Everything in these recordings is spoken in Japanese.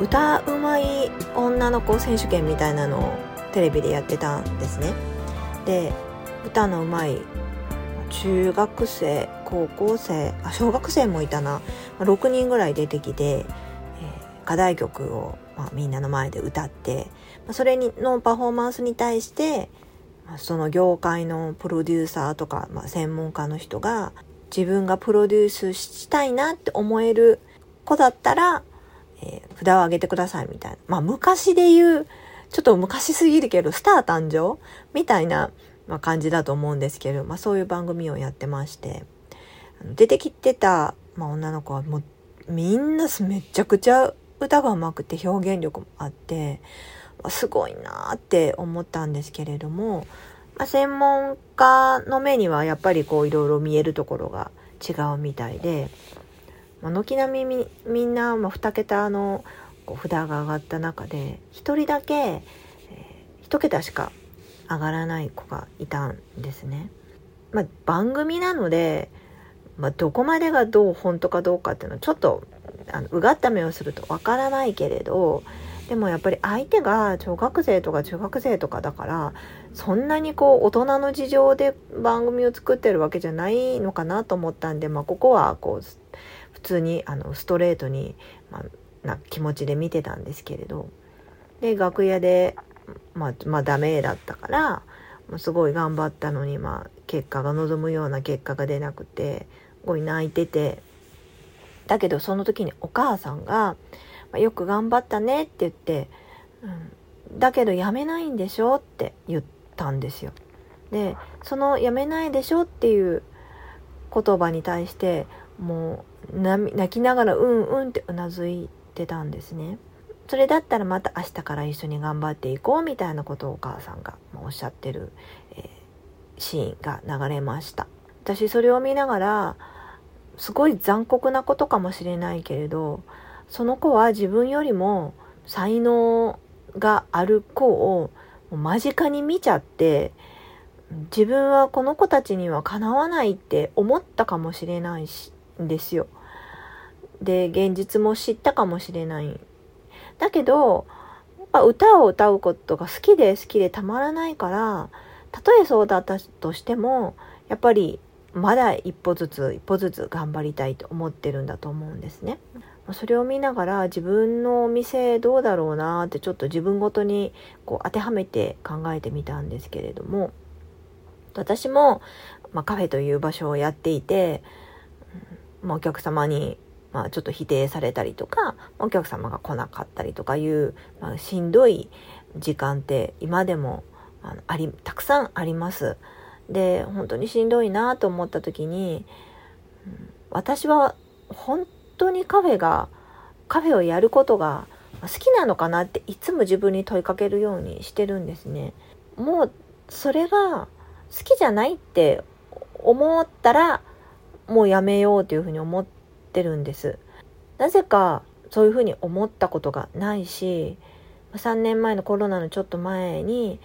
歌うまい女の子選手権みたいなのをテレビでやってたんですね。で歌のうまい中学生高校生あ小学生もいたな。6人ぐらい出てきて、えー、課題曲を、まあ、みんなの前で歌ってまあそれにのパフォーマンスに対してまあその業界のプロデューサーとか、まあ、専門家の人が自分がプロデュースしたいなって思える子だったらえー、札を上げてくださいみたいな。まあ昔で言う、ちょっと昔すぎるけど、スター誕生みたいな、まあ、感じだと思うんですけど、まあそういう番組をやってまして、出てきてた、まあ、女の子はもうみんなめちゃくちゃ歌が上手くて表現力もあって、すごいなって思ったんですけれども、まあ、専門家の目にはやっぱりこういろいろ見えるところが違うみたいで、軒並みみんな、まあ、2桁のこう札が上がった中で1人だけ、えー、1桁しか上がらない子がいたんですね。まあ、番組なので、まあ、どこまでがどう本当かどうかっていうのはちょっとあのうがった目をするとわからないけれどでもやっぱり相手が小学生とか中学生とかだからそんなにこう大人の事情で番組を作ってるわけじゃないのかなと思ったんで、まあ、ここはこう普通にあのストレートに、まあ、な気持ちで見てたんですけれどで楽屋で、まあ、まあダメだったからすごい頑張ったのに、まあ、結果が望むような結果が出なくてすごい泣いててだけどその時にお母さんが「まあ、よく頑張ったね」って言って「うん、だけどやめないんでしょ」って言ったんですよ。でその「やめないでしょ」っていう言葉に対してもう泣きながらうんうんってうなずいてたんですね。それだったらまた明日から一緒に頑張っていこうみたいなことをお母さんがおっしゃってる、えー、シーンが流れました。私それを見ながらすごい残酷なことかもしれないけれどその子は自分よりも才能がある子を間近に見ちゃって自分はこの子たちにはかなわないって思ったかもしれないしんですよ。で、現実も知ったかもしれない。だけど、やっぱ歌を歌うことが好きで好きでたまらないから、たとえそうだったとしても、やっぱりまだ一歩ずつ一歩ずつ頑張りたいと思ってるんだと思うんですね。それを見ながら自分のお店どうだろうなってちょっと自分ごとにこう当てはめて考えてみたんですけれども私も、まあ、カフェという場所をやっていてまあ、お客様に、まあ、ちょっと否定されたりとか、お客様が来なかったりとかいう、まあ、しんどい時間って今でもあのあり、たくさんあります。で、本当にしんどいなと思った時に、私は本当にカフェが、カフェをやることが好きなのかなっていつも自分に問いかけるようにしてるんですね。もうそれが好きじゃないって思ったらもうやめようというふうに思ってるんです。なぜかそういうふうに思ったことがないし3年前のコロナのちょっと前に、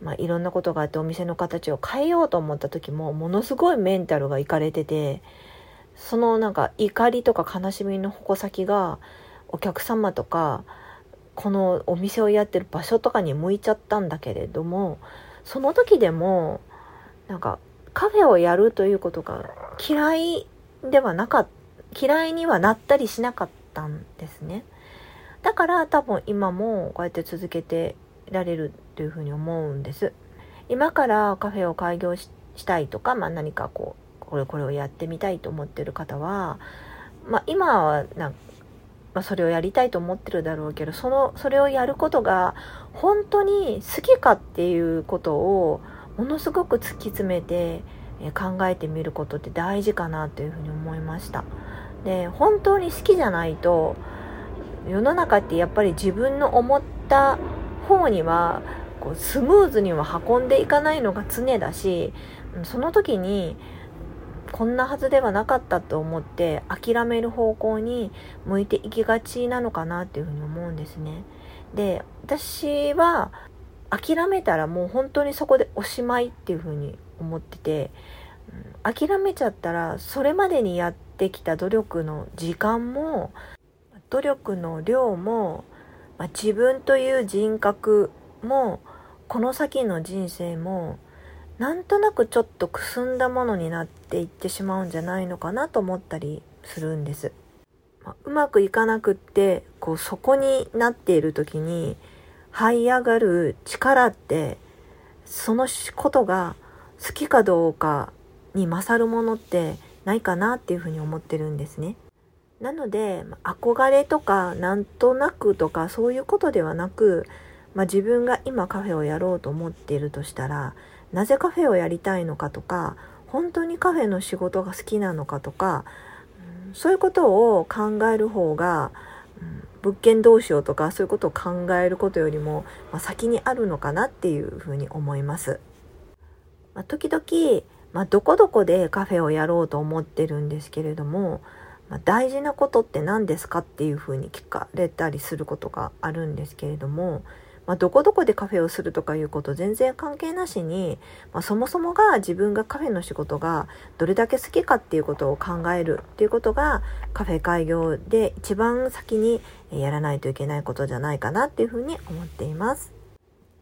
まあ、いろんなことがあってお店の形を変えようと思った時もものすごいメンタルがいかれててそのなんか怒りとか悲しみの矛先がお客様とかこのお店をやってる場所とかに向いちゃったんだけれどもその時でもなんかカフェをやるということが嫌いではなかっ、嫌いにはなったりしなかったんですね。だから多分今もこうやって続けてられるというふうに思うんです。今からカフェを開業したいとか、まあ、何かこう、これこれをやってみたいと思ってる方は、まあ、今はなまあ、それをやりたいと思ってるだろうけど、その、それをやることが本当に好きかっていうことをものすごく突き詰めて考えてみることって大事かなというふうに思いましたで本当に好きじゃないと世の中ってやっぱり自分の思った方にはこうスムーズには運んでいかないのが常だしその時にこんなはずではなかったと思って諦める方向に向いていきがちなのかなっていうふうに思うんですね。で私は諦めたらもう本当にそこでおしまいっていうふうに思ってて、うん、諦めちゃったらそれまでにやってきた努力の時間も努力の量も、まあ、自分という人格もこの先の人生もなんとなくちょっとくすんだものになっていってしまうんじゃないのかなと思ったりするんです。まあ、うまくいかなくってこうそこになっている時に這い上がる力ってそのことが好きかどうかに勝るものってないかなっていうふうに思ってるんですね。なので憧れとかなんとなくとかそういうことではなく、まあ、自分が今カフェをやろうと思っているとしたらなぜカフェをやりたいのかとか本当にカフェの仕事が好きなのかとか、そういうことを考える方が、物件どうしようとかそういうことを考えることよりも、まあ、先にあるのかなっていうふうに思います。まあ、時々、まあ、どこどこでカフェをやろうと思ってるんですけれども、まあ、大事なことって何ですかっていうふうに聞かれたりすることがあるんですけれども、まあ、どこどこでカフェをするとかいうこと全然関係なしに、まあ、そもそもが自分がカフェの仕事がどれだけ好きかっていうことを考えるっていうことがカフェ開業で一番先にやらないといけないことじゃないかなっていうふうに思っています。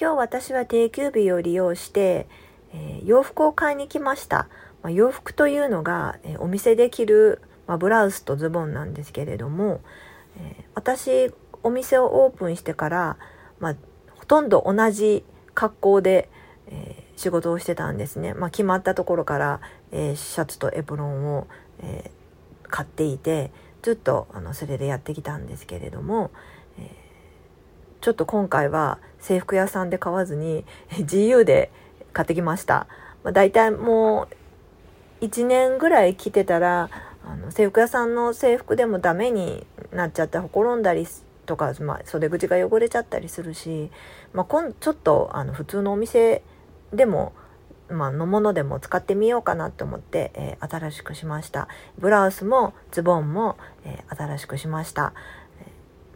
今日私は定休日を利用して、えー、洋服を買いに来ました。まあ、洋服というのが、えー、お店で着る、まあ、ブラウスとズボンなんですけれども、えー、私お店をオープンしてから、まあ、ほとんど同じ格好で、え、仕事をしてたんですね。ま、決まったところから、え、シャツとエプロンを、え、買っていてずっとあのそれでやってきたんですけれども、えちょっと今回は制服屋さんで買わずに自由で買ってきました。まあ、大体もう1年ぐらい着てたらあの制服屋さんの制服でもダメになっちゃってほころんだりとか、まあ、袖口が汚れちゃったりするし、まあ、今ちょっとあの普通のお店でも、まあのものでも使ってみようかなと思って、えー、新しくしましたブラウスもズボンも、えー、新しくしました、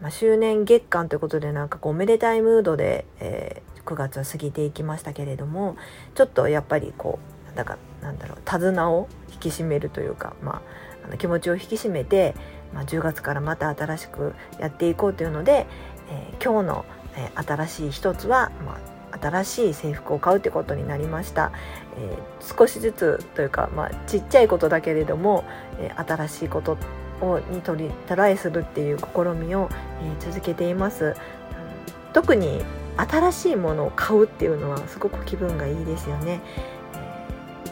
まあ、周年月間ということでなんかこうおめでたいムードで、え9月は過ぎていきましたけれどもちょっとやっぱりこうだかなんだろう手綱を引き締めるというか、まあ、あの気持ちを引き締めて、まあ、10月からまた新しくやっていこうというので、えー、今日の、えー、新しい一つは、まあ、新しい制服を買うということになりました、えー、少しずつというか、まあ、ちっちゃいことだけれども、え新しいことをにトライするっていう試みを、え続けています。特に新しいものを買うっていうのはすごく気分がいいですよね。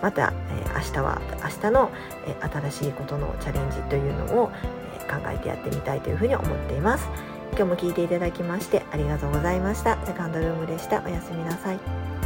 また、え明日は明日の、え新しいことのチャレンジというのを、え考えてやってみたいというふうに思っています。今日も聞いていただきましてありがとうございました。セカンドルームでした。おやすみなさい。